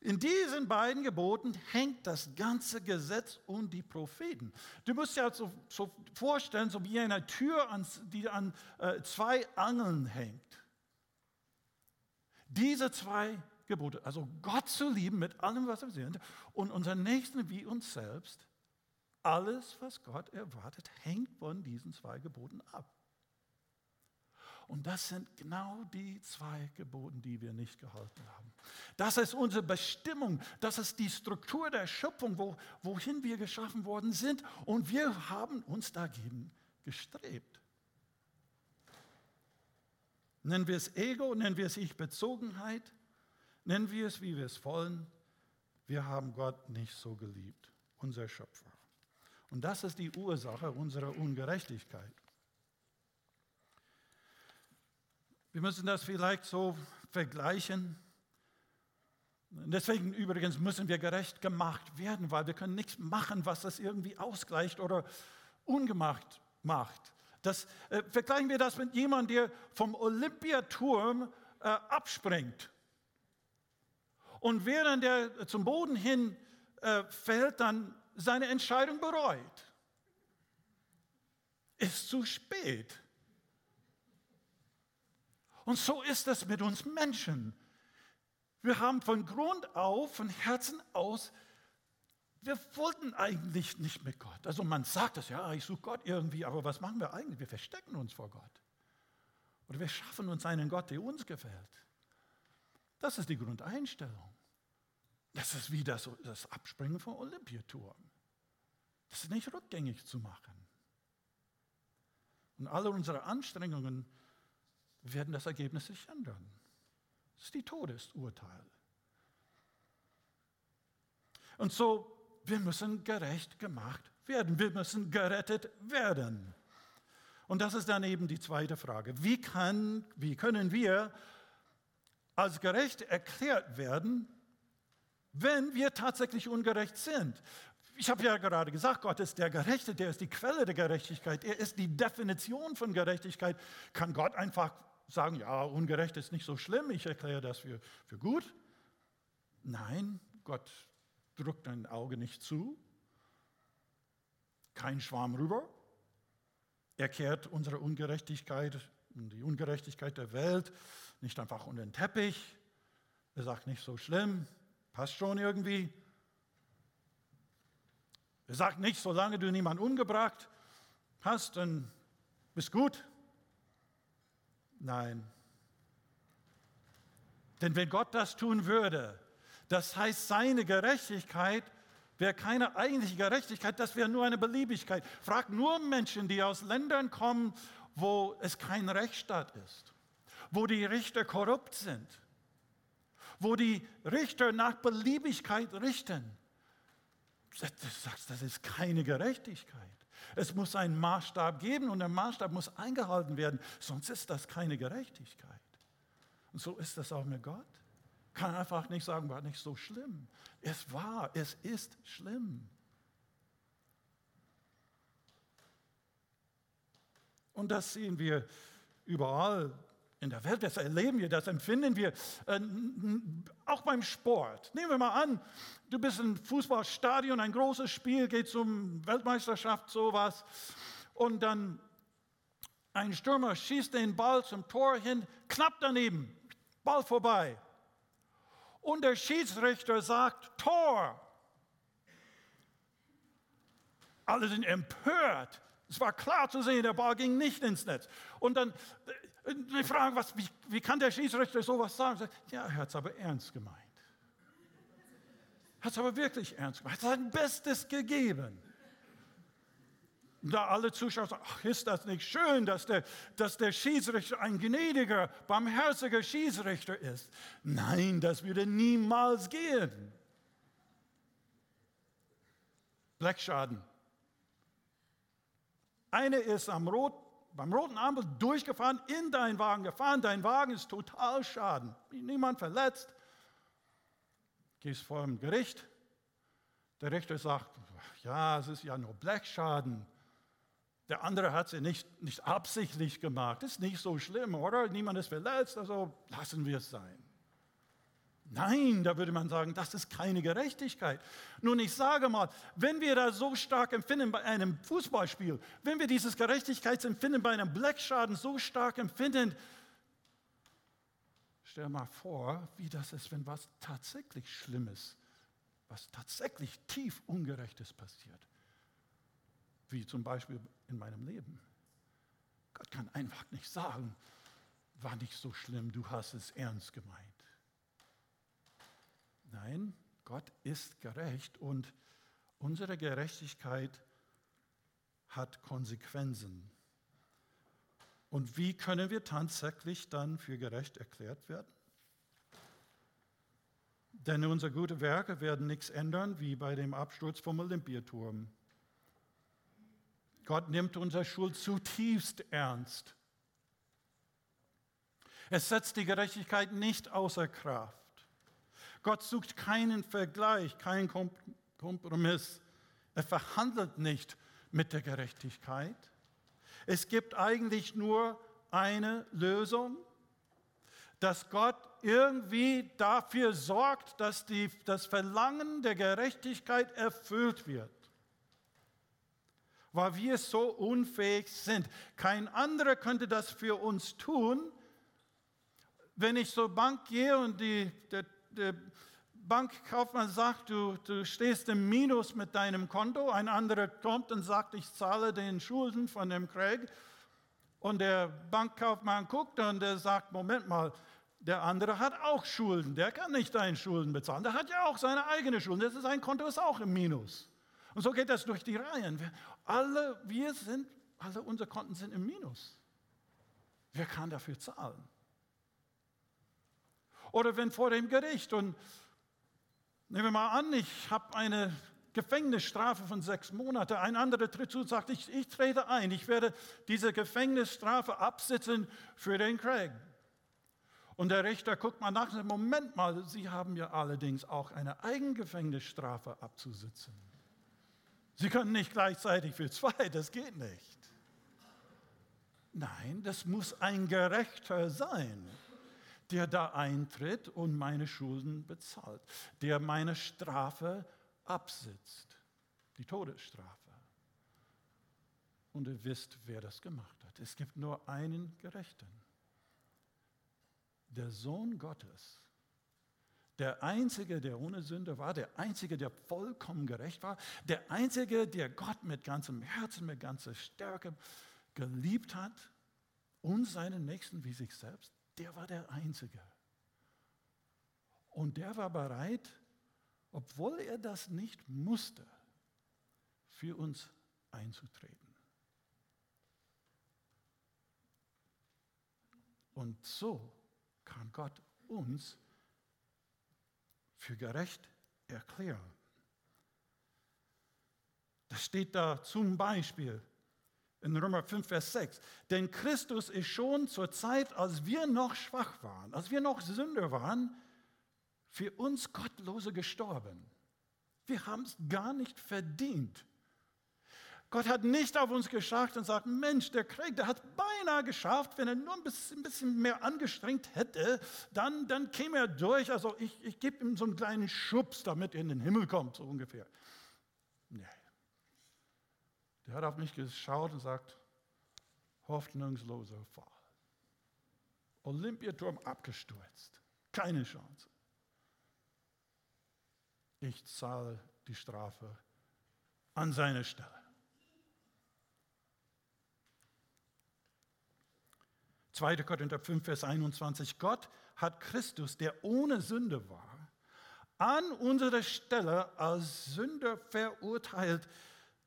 In diesen beiden Geboten hängt das ganze Gesetz und die Propheten. Du musst dir so, so vorstellen, so wie eine Tür, die an äh, zwei Angeln hängt. Diese zwei Gebote, also Gott zu lieben mit allem, was wir sind, und unseren Nächsten wie uns selbst, alles, was Gott erwartet, hängt von diesen zwei Geboten ab. Und das sind genau die zwei Gebote, die wir nicht gehalten haben. Das ist unsere Bestimmung, das ist die Struktur der Schöpfung, wo, wohin wir geschaffen worden sind. Und wir haben uns dagegen gestrebt. Nennen wir es Ego, nennen wir es Ich-Bezogenheit, nennen wir es, wie wir es wollen. Wir haben Gott nicht so geliebt, unser Schöpfer. Und das ist die Ursache unserer Ungerechtigkeit. Wir müssen das vielleicht so vergleichen. Deswegen übrigens müssen wir gerecht gemacht werden, weil wir können nichts machen, was das irgendwie ausgleicht oder ungemacht macht. Das, äh, vergleichen wir das mit jemandem, der vom Olympiaturm äh, abspringt. Und während er zum Boden hin äh, fällt, dann seine Entscheidung bereut. Ist zu spät. Und so ist es mit uns Menschen. Wir haben von Grund auf, von Herzen aus, wir wollten eigentlich nicht mit Gott. Also man sagt das, ja, ich suche Gott irgendwie, aber was machen wir eigentlich? Wir verstecken uns vor Gott. Oder wir schaffen uns einen Gott, der uns gefällt. Das ist die Grundeinstellung. Das ist wie das, das Abspringen vom Olympiaturm. Das ist nicht rückgängig zu machen. Und alle unsere Anstrengungen werden das Ergebnis sich ändern. Das ist die Todesurteil. Und so, wir müssen gerecht gemacht werden. Wir müssen gerettet werden. Und das ist dann eben die zweite Frage. Wie, kann, wie können wir als gerecht erklärt werden, wenn wir tatsächlich ungerecht sind? Ich habe ja gerade gesagt, Gott ist der Gerechte, der ist die Quelle der Gerechtigkeit, er ist die Definition von Gerechtigkeit. Kann Gott einfach sagen, ja, ungerecht ist nicht so schlimm, ich erkläre das für, für gut? Nein, Gott drückt ein Auge nicht zu, kein Schwarm rüber. Er kehrt unsere Ungerechtigkeit, die Ungerechtigkeit der Welt nicht einfach unter den Teppich. Er sagt nicht so schlimm, passt schon irgendwie. Er sagt nicht, solange du niemanden umgebracht hast, dann bist gut. Nein. Denn wenn Gott das tun würde, das heißt, seine Gerechtigkeit wäre keine eigentliche Gerechtigkeit, das wäre nur eine Beliebigkeit. Frag nur Menschen, die aus Ländern kommen, wo es kein Rechtsstaat ist, wo die Richter korrupt sind, wo die Richter nach Beliebigkeit richten. Du sagst, das ist keine Gerechtigkeit. Es muss einen Maßstab geben und der Maßstab muss eingehalten werden, sonst ist das keine Gerechtigkeit. Und so ist das auch mit Gott. Kann einfach nicht sagen, war nicht so schlimm. Es war, es ist schlimm. Und das sehen wir überall in der Welt, das erleben wir, das empfinden wir, äh, auch beim Sport. Nehmen wir mal an, du bist im Fußballstadion, ein großes Spiel, geht um Weltmeisterschaft, sowas, und dann ein Stürmer schießt den Ball zum Tor hin, knapp daneben, Ball vorbei. Und der Schiedsrichter sagt Tor. Alle sind empört. Es war klar zu sehen, der Ball ging nicht ins Netz. Und dann wir fragen, was, wie, wie kann der Schiedsrichter sowas sagen? Ja, er hat es aber ernst gemeint. Hat es aber wirklich ernst gemeint. Er hat sein Bestes gegeben. Da alle Zuschauer sagen, ach, ist das nicht schön, dass der, dass der Schiedsrichter ein gnädiger, barmherziger Schiedsrichter ist. Nein, das würde niemals gehen. Blechschaden. Eine ist am Rot, beim roten Ampel durchgefahren, in deinen Wagen gefahren. Dein Wagen ist total schaden. Niemand verletzt. Gehst vor dem Gericht. Der Richter sagt, ja, es ist ja nur Blechschaden. Der andere hat es nicht, nicht absichtlich gemacht. Ist nicht so schlimm, oder? Niemand ist verletzt, also lassen wir es sein. Nein, da würde man sagen, das ist keine Gerechtigkeit. Nun, ich sage mal, wenn wir das so stark empfinden bei einem Fußballspiel, wenn wir dieses Gerechtigkeitsempfinden bei einem Bleckschaden so stark empfinden, stell mal vor, wie das ist, wenn was tatsächlich Schlimmes, was tatsächlich tief Ungerechtes passiert. Wie zum Beispiel in meinem Leben. Gott kann einfach nicht sagen, war nicht so schlimm, du hast es ernst gemeint. Nein, Gott ist gerecht und unsere Gerechtigkeit hat Konsequenzen. Und wie können wir tatsächlich dann für gerecht erklärt werden? Denn unsere guten Werke werden nichts ändern, wie bei dem Absturz vom Olympiaturm. Gott nimmt unsere Schuld zutiefst ernst. Es setzt die Gerechtigkeit nicht außer Kraft. Gott sucht keinen Vergleich, keinen Kompromiss. Er verhandelt nicht mit der Gerechtigkeit. Es gibt eigentlich nur eine Lösung, dass Gott irgendwie dafür sorgt, dass die, das Verlangen der Gerechtigkeit erfüllt wird. Weil wir so unfähig sind. Kein anderer könnte das für uns tun. Wenn ich zur Bank gehe und die, der der Bankkaufmann sagt, du, du stehst im Minus mit deinem Konto, ein anderer kommt und sagt, ich zahle den Schulden von dem Craig Und der Bankkaufmann guckt und der sagt, Moment mal, der andere hat auch Schulden, der kann nicht deine Schulden bezahlen, der hat ja auch seine eigene Schulden, das ist, sein Konto ist auch im Minus. Und so geht das durch die Reihen. Alle, wir sind, alle unsere Konten sind im Minus. Wer kann dafür zahlen? Oder wenn vor dem Gericht und nehmen wir mal an, ich habe eine Gefängnisstrafe von sechs Monaten. Ein anderer tritt zu und sagt, ich, ich trete ein, ich werde diese Gefängnisstrafe absitzen für den Craig. Und der Richter guckt mal nach Moment mal, Sie haben ja allerdings auch eine Eigengefängnisstrafe abzusitzen. Sie können nicht gleichzeitig für zwei, das geht nicht. Nein, das muss ein Gerechter sein, der da eintritt und meine Schulden bezahlt, der meine Strafe absitzt, die Todesstrafe. Und ihr wisst, wer das gemacht hat. Es gibt nur einen Gerechten. Der Sohn Gottes. Der Einzige, der ohne Sünde war, der Einzige, der vollkommen gerecht war, der Einzige, der Gott mit ganzem Herzen, mit ganzer Stärke geliebt hat und seinen Nächsten wie sich selbst, der war der Einzige. Und der war bereit, obwohl er das nicht musste, für uns einzutreten. Und so kann Gott uns für gerecht erklären. Das steht da zum Beispiel in Römer 5, Vers 6. Denn Christus ist schon zur Zeit, als wir noch schwach waren, als wir noch Sünder waren, für uns Gottlose gestorben. Wir haben es gar nicht verdient. Gott hat nicht auf uns geschaut und sagt, Mensch, der Krieg, der hat beinahe geschafft, wenn er nur ein bisschen, mehr angestrengt hätte, dann, dann käme er durch. Also ich, ich gebe ihm so einen kleinen Schubs, damit er in den Himmel kommt, so ungefähr. Nee. Der hat auf mich geschaut und sagt, hoffnungsloser Fall. Olympiaturm abgestürzt. Keine Chance ich zahle die Strafe an seine Stelle. Zweite Korinther 5, Vers 21. Gott hat Christus, der ohne Sünde war, an unserer Stelle als Sünder verurteilt,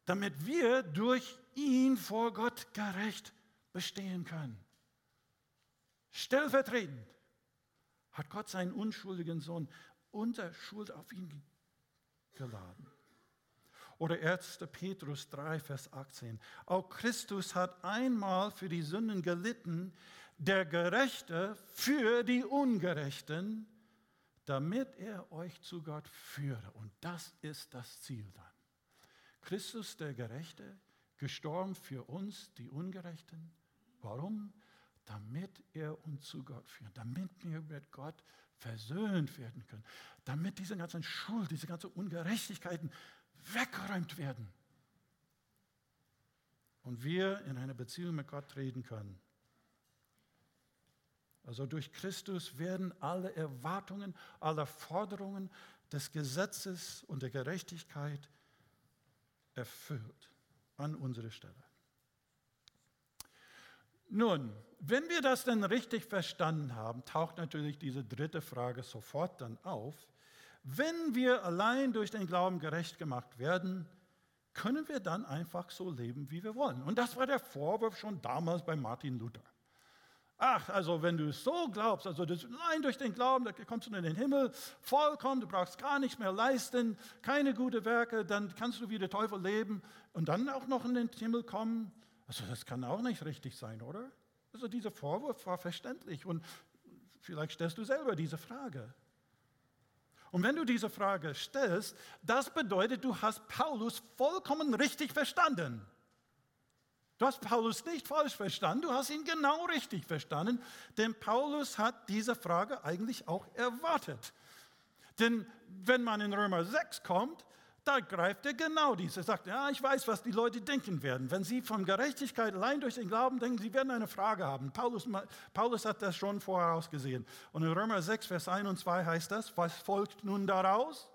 damit wir durch ihn vor Gott gerecht bestehen können. Stellvertretend hat Gott seinen unschuldigen Sohn unter Schuld auf ihn geladen. Oder 1. Petrus 3, Vers 18. Auch Christus hat einmal für die Sünden gelitten, der Gerechte für die Ungerechten, damit er euch zu Gott führe. Und das ist das Ziel dann. Christus, der Gerechte, gestorben für uns, die Ungerechten. Warum? Damit er uns zu Gott führt, damit wir mit Gott versöhnt werden können, damit diese ganzen Schuld, diese ganzen Ungerechtigkeiten weggeräumt werden und wir in eine Beziehung mit Gott treten können. Also durch Christus werden alle Erwartungen, alle Forderungen des Gesetzes und der Gerechtigkeit erfüllt an unsere Stelle. Nun, wenn wir das dann richtig verstanden haben, taucht natürlich diese dritte Frage sofort dann auf. Wenn wir allein durch den Glauben gerecht gemacht werden, können wir dann einfach so leben, wie wir wollen. Und das war der Vorwurf schon damals bei Martin Luther. Ach, also wenn du so glaubst, also das, allein durch den Glauben, da kommst du in den Himmel, vollkommen, du brauchst gar nichts mehr leisten, keine guten Werke, dann kannst du wie der Teufel leben und dann auch noch in den Himmel kommen. Also das kann auch nicht richtig sein, oder? Also dieser Vorwurf war verständlich und vielleicht stellst du selber diese Frage. Und wenn du diese Frage stellst, das bedeutet, du hast Paulus vollkommen richtig verstanden. Du hast Paulus nicht falsch verstanden, du hast ihn genau richtig verstanden, denn Paulus hat diese Frage eigentlich auch erwartet. Denn wenn man in Römer 6 kommt, da greift er genau dies. Er sagt, ja, ich weiß, was die Leute denken werden. Wenn sie von Gerechtigkeit allein durch den Glauben denken, sie werden eine Frage haben. Paulus, Paulus hat das schon vorausgesehen. Und in Römer 6, Vers 1 und 2 heißt das, was folgt nun daraus?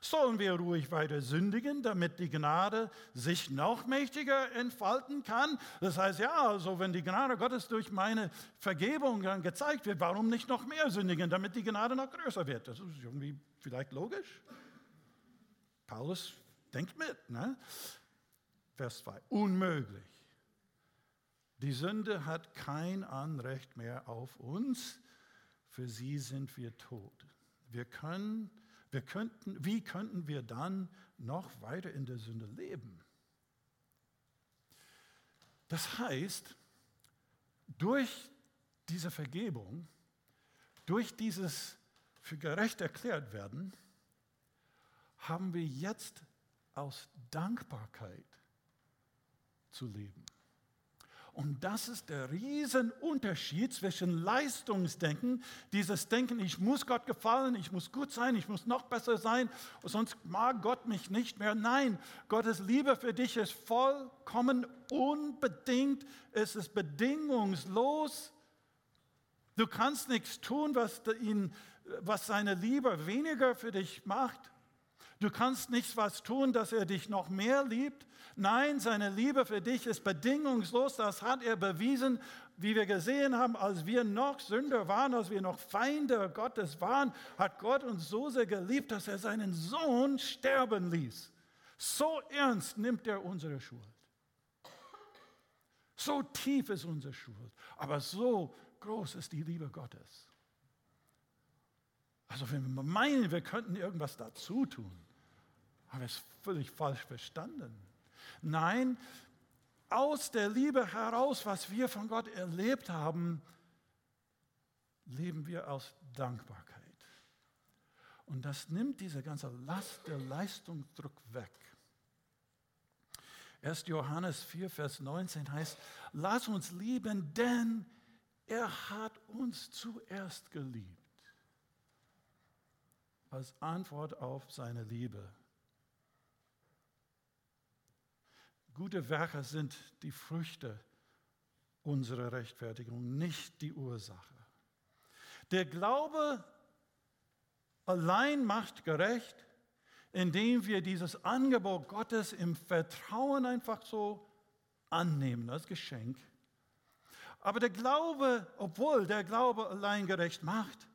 Sollen wir ruhig weiter sündigen, damit die Gnade sich noch mächtiger entfalten kann? Das heißt, ja, also wenn die Gnade Gottes durch meine Vergebung dann gezeigt wird, warum nicht noch mehr sündigen, damit die Gnade noch größer wird? Das ist irgendwie vielleicht logisch. Paulus denkt mit. Ne? Vers 2. Unmöglich. Die Sünde hat kein Anrecht mehr auf uns. Für sie sind wir tot. Wir können wir könnten, wie könnten wir dann noch weiter in der Sünde leben? Das heißt, durch diese Vergebung, durch dieses für gerecht erklärt werden, haben wir jetzt aus Dankbarkeit zu leben. Und das ist der Riesenunterschied zwischen Leistungsdenken, dieses Denken, ich muss Gott gefallen, ich muss gut sein, ich muss noch besser sein, sonst mag Gott mich nicht mehr. Nein, Gottes Liebe für dich ist vollkommen unbedingt, es ist bedingungslos. Du kannst nichts tun, was, ihn, was seine Liebe weniger für dich macht. Du kannst nichts was tun, dass er dich noch mehr liebt. Nein, seine Liebe für dich ist bedingungslos. Das hat er bewiesen, wie wir gesehen haben, als wir noch Sünder waren, als wir noch Feinde Gottes waren, hat Gott uns so sehr geliebt, dass er seinen Sohn sterben ließ. So ernst nimmt er unsere Schuld. So tief ist unsere Schuld, aber so groß ist die Liebe Gottes. Also wenn wir meinen, wir könnten irgendwas dazu tun, haben wir es völlig falsch verstanden. Nein, aus der Liebe heraus, was wir von Gott erlebt haben, leben wir aus Dankbarkeit. Und das nimmt diese ganze Last der Leistungsdruck weg. 1. Johannes 4, Vers 19 heißt, lass uns lieben, denn er hat uns zuerst geliebt. Als Antwort auf seine Liebe. Gute Werke sind die Früchte unserer Rechtfertigung, nicht die Ursache. Der Glaube allein macht gerecht, indem wir dieses Angebot Gottes im Vertrauen einfach so annehmen als Geschenk. Aber der Glaube, obwohl der Glaube allein gerecht macht,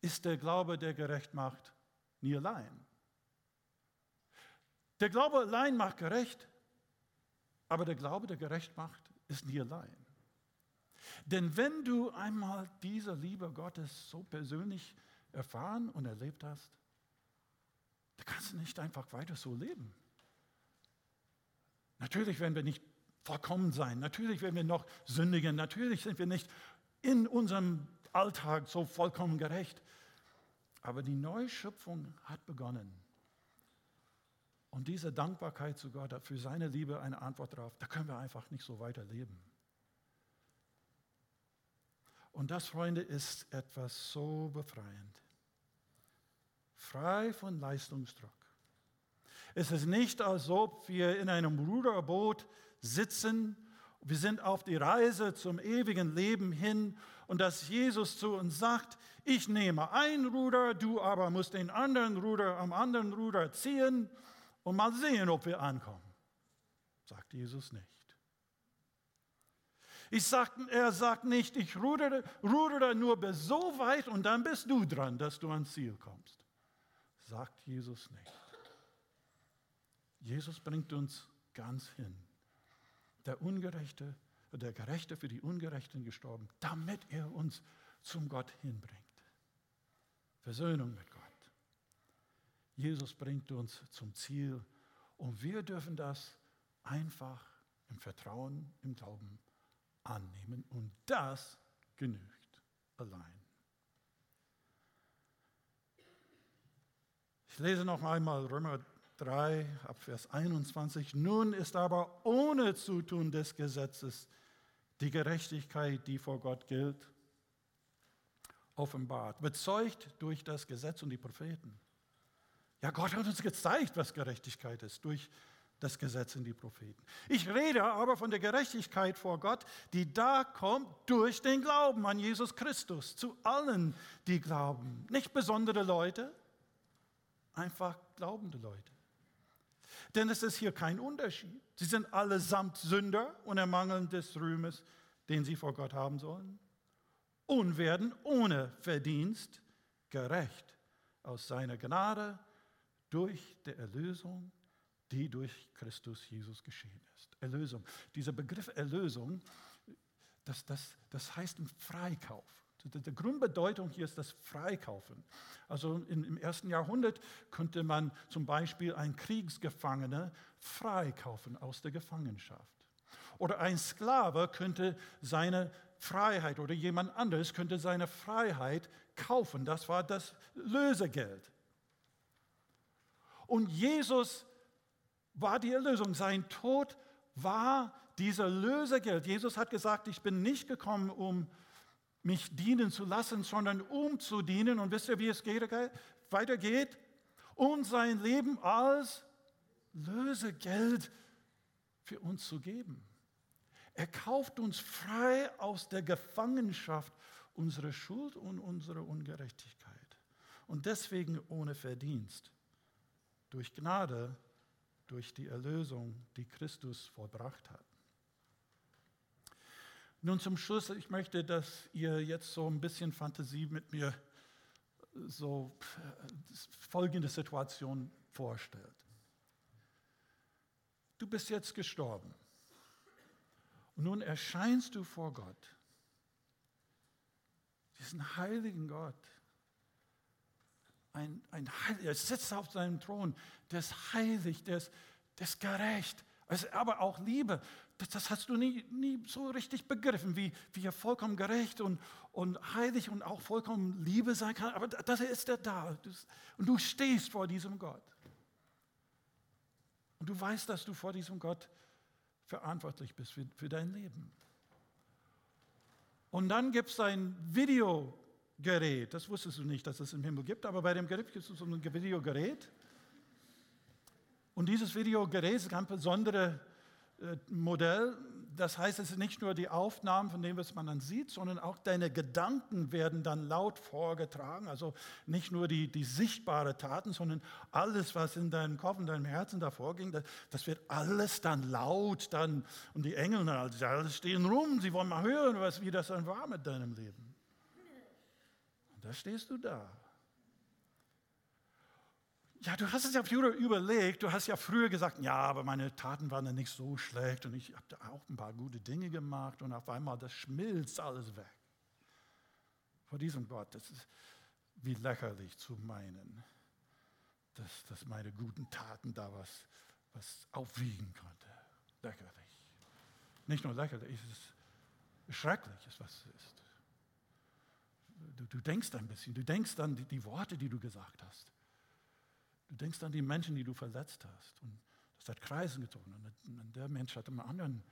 ist der Glaube, der gerecht macht, nie allein. Der Glaube allein macht gerecht, aber der Glaube, der gerecht macht, ist nie allein. Denn wenn du einmal diese Liebe Gottes so persönlich erfahren und erlebt hast, dann kannst du nicht einfach weiter so leben. Natürlich werden wir nicht vollkommen sein, natürlich werden wir noch sündigen, natürlich sind wir nicht in unserem Alltag so vollkommen gerecht. Aber die Neuschöpfung hat begonnen. Und diese Dankbarkeit zu Gott für seine Liebe eine Antwort darauf, da können wir einfach nicht so weiterleben. Und das, Freunde, ist etwas so befreiend. Frei von Leistungsdruck. Es ist nicht, als ob wir in einem Ruderboot sitzen, wir sind auf die Reise zum ewigen Leben hin und dass Jesus zu uns sagt, ich nehme ein Ruder, du aber musst den anderen Ruder am anderen Ruder ziehen und mal sehen, ob wir ankommen. Sagt Jesus nicht. Ich sag, er sagt nicht, ich rudere, rudere nur bis so weit und dann bist du dran, dass du ans Ziel kommst. Sagt Jesus nicht. Jesus bringt uns ganz hin. Der Ungerechte, der Gerechte für die Ungerechten gestorben, damit er uns zum Gott hinbringt. Versöhnung mit Gott. Jesus bringt uns zum Ziel und wir dürfen das einfach im Vertrauen, im Glauben annehmen und das genügt allein. Ich lese noch einmal Römer 3 ab Vers 21. Nun ist aber ohne Zutun des Gesetzes die Gerechtigkeit, die vor Gott gilt, offenbart, bezeugt durch das Gesetz und die Propheten. Ja, Gott hat uns gezeigt, was Gerechtigkeit ist durch das Gesetz und die Propheten. Ich rede aber von der Gerechtigkeit vor Gott, die da kommt durch den Glauben an Jesus Christus, zu allen, die glauben. Nicht besondere Leute, einfach glaubende Leute. Denn es ist hier kein Unterschied. Sie sind allesamt Sünder und ermangeln des Rühmes, den sie vor Gott haben sollen, und werden ohne Verdienst gerecht aus seiner Gnade durch die Erlösung, die durch Christus Jesus geschehen ist. Erlösung. Dieser Begriff Erlösung, das, das, das heißt ein Freikauf. Die Grundbedeutung hier ist das Freikaufen. Also im ersten Jahrhundert könnte man zum Beispiel einen Kriegsgefangenen freikaufen aus der Gefangenschaft. Oder ein Sklave könnte seine Freiheit oder jemand anderes könnte seine Freiheit kaufen. Das war das Lösegeld. Und Jesus war die Erlösung. Sein Tod war dieser Lösegeld. Jesus hat gesagt, ich bin nicht gekommen, um mich dienen zu lassen, sondern um zu dienen. Und wisst ihr, wie es weitergeht? Um sein Leben als Lösegeld für uns zu geben. Er kauft uns frei aus der Gefangenschaft unserer Schuld und unserer Ungerechtigkeit. Und deswegen ohne Verdienst. Durch Gnade, durch die Erlösung, die Christus vollbracht hat. Nun zum Schluss, ich möchte, dass ihr jetzt so ein bisschen Fantasie mit mir so folgende Situation vorstellt. Du bist jetzt gestorben. Und nun erscheinst du vor Gott, diesen heiligen Gott. Ein, ein Heil, er sitzt auf seinem Thron, der ist heilig, der ist, der ist gerecht, aber auch Liebe. Das, das, hast du nie, nie so richtig begriffen, wie, wie er vollkommen gerecht und, und heilig und auch vollkommen Liebe sein kann. Aber das ist er da. Und du stehst vor diesem Gott. Und du weißt, dass du vor diesem Gott verantwortlich bist für, für dein Leben. Und dann gibt es ein Videogerät, das wusstest du nicht, dass es im Himmel gibt, aber bei dem Gerät gibt es so ein Videogerät. Und dieses Videogerät ist ein besonderes äh, Modell, das heißt, es ist nicht nur die Aufnahmen von dem, was man dann sieht, sondern auch deine Gedanken werden dann laut vorgetragen. Also nicht nur die, die sichtbare Taten, sondern alles, was in deinem Kopf und deinem Herzen davor ging, das, das wird alles dann laut dann. Und die Engel dann alle stehen rum, sie wollen mal hören, was, wie das dann war mit deinem Leben. Da stehst du da. Ja, du hast es ja früher überlegt, du hast ja früher gesagt, ja, aber meine Taten waren ja nicht so schlecht und ich habe da auch ein paar gute Dinge gemacht und auf einmal das schmilzt alles weg. Vor diesem Gott, das ist wie lächerlich zu meinen, dass, dass meine guten Taten da was, was aufwiegen konnte. Lächerlich. Nicht nur lächerlich, es ist schrecklich, was es ist. Du, du denkst ein bisschen, du denkst an die, die Worte, die du gesagt hast. Du denkst an die Menschen, die du verletzt hast. Und das hat Kreisen gezogen. Und der Mensch hat einen anderen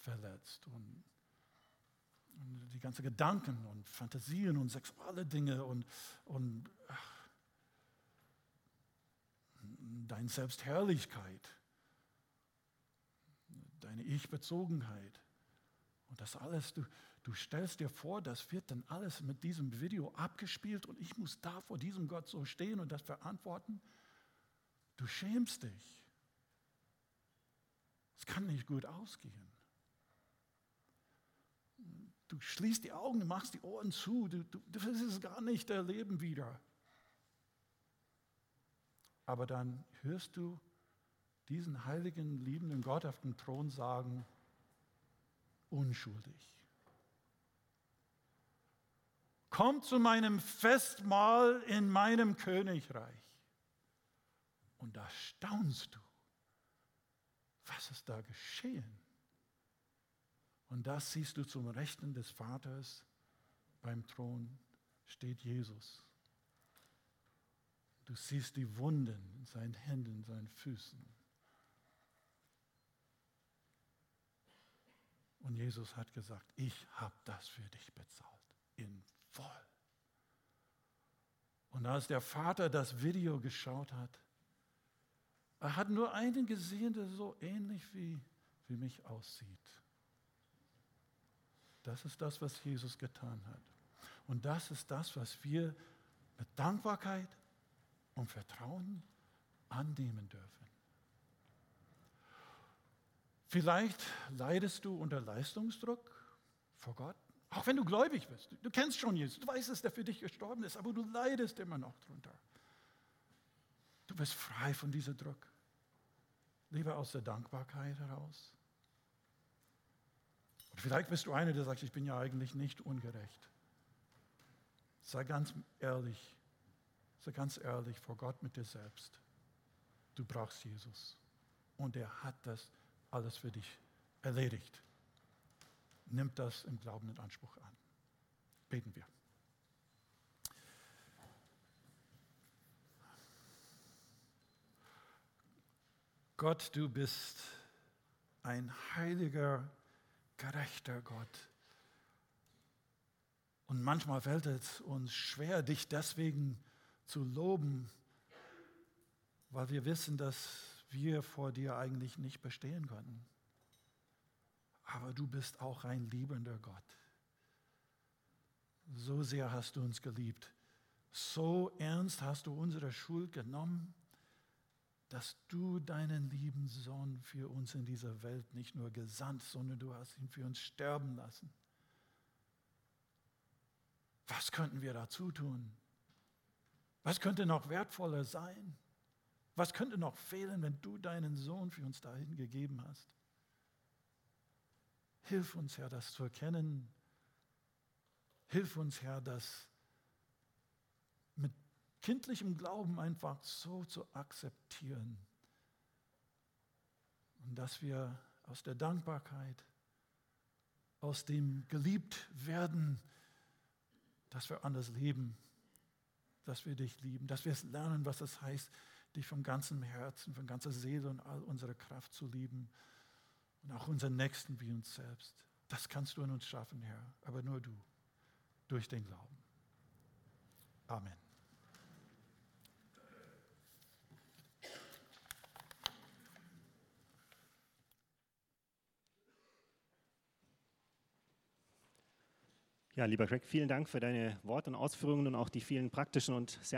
verletzt. Und, und die ganzen Gedanken und Fantasien und sexuelle Dinge und, und ach, deine Selbstherrlichkeit, deine Ich-Bezogenheit. Und das alles, du, du stellst dir vor, das wird dann alles mit diesem Video abgespielt und ich muss da vor diesem Gott so stehen und das verantworten. Du schämst dich. Es kann nicht gut ausgehen. Du schließt die Augen, machst die Ohren zu, du, du, du willst es gar nicht erleben wieder. Aber dann hörst du diesen heiligen, liebenden Gott auf dem Thron sagen, unschuldig. Komm zu meinem Festmahl in meinem Königreich. Und da staunst du, was ist da geschehen? Und das siehst du zum Rechten des Vaters. Beim Thron steht Jesus. Du siehst die Wunden in seinen Händen, in seinen Füßen. Und Jesus hat gesagt, ich habe das für dich bezahlt, in voll. Und als der Vater das Video geschaut hat, er hat nur einen gesehen, der so ähnlich wie, wie mich aussieht. Das ist das, was Jesus getan hat. Und das ist das, was wir mit Dankbarkeit und Vertrauen annehmen dürfen. Vielleicht leidest du unter Leistungsdruck vor Gott, auch wenn du gläubig bist. Du kennst schon Jesus, du weißt, dass er für dich gestorben ist, aber du leidest immer noch drunter. Du bist frei von diesem Druck. Lieber aus der Dankbarkeit heraus. Und vielleicht bist du einer, der sagt, ich bin ja eigentlich nicht ungerecht. Sei ganz ehrlich, sei ganz ehrlich vor Gott mit dir selbst. Du brauchst Jesus. Und er hat das alles für dich erledigt. Nimm das im Glauben in Anspruch an. Beten wir. Gott, du bist ein heiliger, gerechter Gott. Und manchmal fällt es uns schwer, dich deswegen zu loben, weil wir wissen, dass wir vor dir eigentlich nicht bestehen können. Aber du bist auch ein liebender Gott. So sehr hast du uns geliebt. So ernst hast du unsere Schuld genommen, dass du deinen lieben Sohn für uns in dieser Welt nicht nur gesandt, sondern du hast ihn für uns sterben lassen. Was könnten wir dazu tun? Was könnte noch wertvoller sein? Was könnte noch fehlen, wenn du deinen Sohn für uns dahin gegeben hast? Hilf uns, Herr, das zu erkennen. Hilf uns, Herr, das mit kindlichem Glauben einfach so zu akzeptieren. Und dass wir aus der Dankbarkeit, aus dem geliebt werden, dass wir anders leben, dass wir dich lieben, dass wir es lernen, was es heißt, dich von ganzem Herzen, von ganzer Seele und all unserer Kraft zu lieben und auch unseren Nächsten wie uns selbst. Das kannst du in uns schaffen, Herr, aber nur du, durch den Glauben. Amen. Ja, lieber Greg, vielen Dank für deine Worte und Ausführungen und auch die vielen praktischen und sehr